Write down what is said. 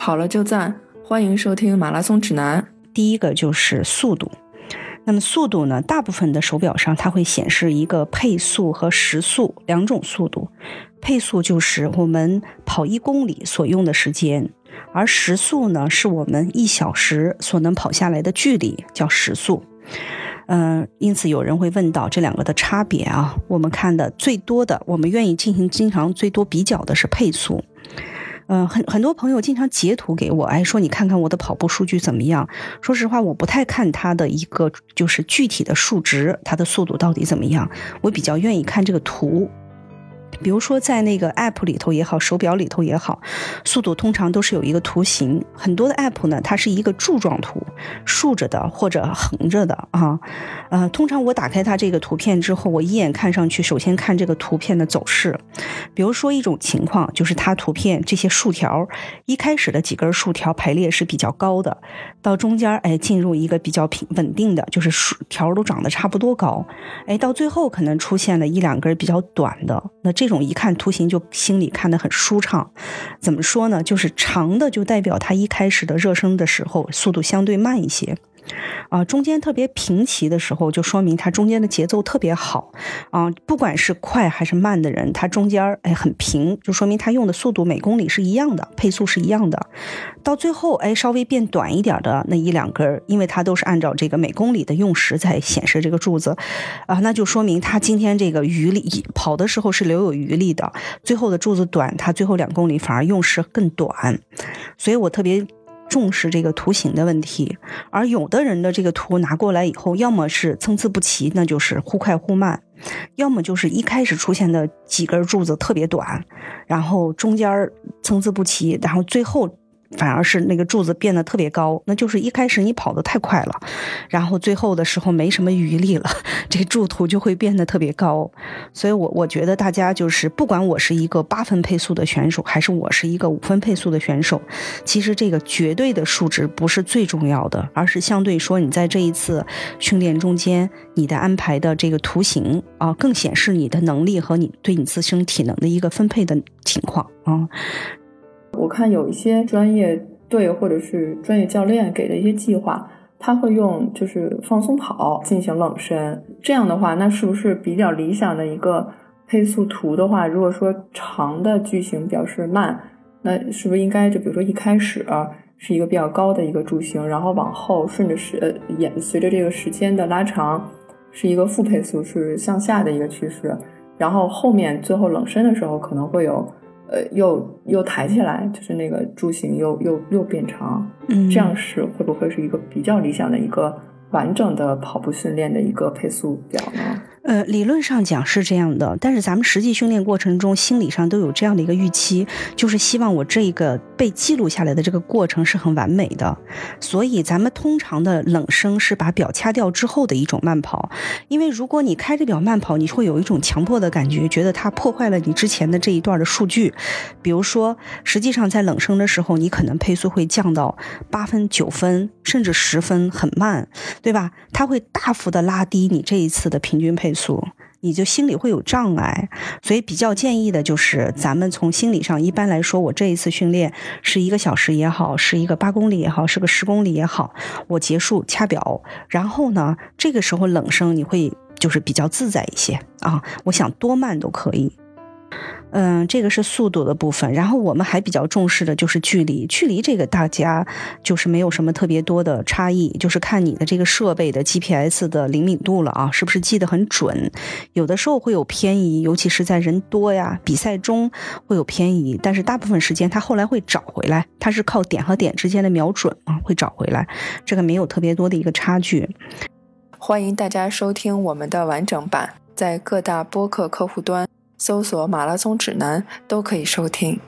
跑了就赞，欢迎收听马拉松指南。第一个就是速度。那么速度呢？大部分的手表上它会显示一个配速和时速两种速度。配速就是我们跑一公里所用的时间，而时速呢是我们一小时所能跑下来的距离，叫时速。嗯，因此有人会问到这两个的差别啊。我们看的最多的，我们愿意进行经常最多比较的是配速。嗯，很很多朋友经常截图给我，哎，说你看看我的跑步数据怎么样？说实话，我不太看它的一个就是具体的数值，它的速度到底怎么样？我比较愿意看这个图。比如说，在那个 App 里头也好，手表里头也好，速度通常都是有一个图形。很多的 App 呢，它是一个柱状图，竖着的或者横着的啊。呃，通常我打开它这个图片之后，我一眼看上去，首先看这个图片的走势。比如说一种情况，就是它图片这些竖条，一开始的几根竖条排列是比较高的，到中间哎进入一个比较平稳定的，就是竖条都长得差不多高，哎，到最后可能出现了一两根比较短的，那这。这种一看图形就心里看得很舒畅，怎么说呢？就是长的就代表它一开始的热身的时候速度相对慢一些。啊，中间特别平齐的时候，就说明它中间的节奏特别好。啊，不管是快还是慢的人，它中间哎很平，就说明它用的速度每公里是一样的，配速是一样的。到最后哎稍微变短一点的那一两根，因为它都是按照这个每公里的用时在显示这个柱子，啊，那就说明它今天这个余力跑的时候是留有余力的。最后的柱子短，它最后两公里反而用时更短。所以我特别。重视这个图形的问题，而有的人的这个图拿过来以后，要么是参差不齐，那就是忽快忽慢；要么就是一开始出现的几根柱子特别短，然后中间参差不齐，然后最后。反而是那个柱子变得特别高，那就是一开始你跑得太快了，然后最后的时候没什么余力了，这柱图就会变得特别高。所以，我我觉得大家就是，不管我是一个八分配速的选手，还是我是一个五分配速的选手，其实这个绝对的数值不是最重要的，而是相对说你在这一次训练中间，你的安排的这个图形啊，更显示你的能力和你对你自身体能的一个分配的情况啊。我看有一些专业队或者是专业教练给的一些计划，他会用就是放松跑进行冷身。这样的话，那是不是比较理想的一个配速图的话？如果说长的句型表示慢，那是不是应该就比如说一开始是一个比较高的一个柱形，然后往后顺着时呃也随着这个时间的拉长，是一个负配速，是向下的一个趋势。然后后面最后冷身的时候可能会有。呃，又又抬起来，就是那个柱形又又又变长，这样是会不会是一个比较理想的一个完整的跑步训练的一个配速表呢？呃，理论上讲是这样的，但是咱们实际训练过程中，心理上都有这样的一个预期，就是希望我这个被记录下来的这个过程是很完美的。所以咱们通常的冷声是把表掐掉之后的一种慢跑，因为如果你开着表慢跑，你会有一种强迫的感觉，觉得它破坏了你之前的这一段的数据。比如说，实际上在冷声的时候，你可能配速会降到八分、九分，甚至十分，很慢，对吧？它会大幅的拉低你这一次的平均配。速，你就心里会有障碍，所以比较建议的就是，咱们从心理上，一般来说，我这一次训练是一个小时也好，是一个八公里也好，是个十公里也好，我结束掐表，然后呢，这个时候冷声你会就是比较自在一些啊，我想多慢都可以。嗯，这个是速度的部分，然后我们还比较重视的就是距离。距离这个大家就是没有什么特别多的差异，就是看你的这个设备的 GPS 的灵敏度了啊，是不是记得很准？有的时候会有偏移，尤其是在人多呀、比赛中会有偏移，但是大部分时间它后来会找回来，它是靠点和点之间的瞄准啊，会找回来，这个没有特别多的一个差距。欢迎大家收听我们的完整版，在各大播客客户端。搜索马拉松指南都可以收听。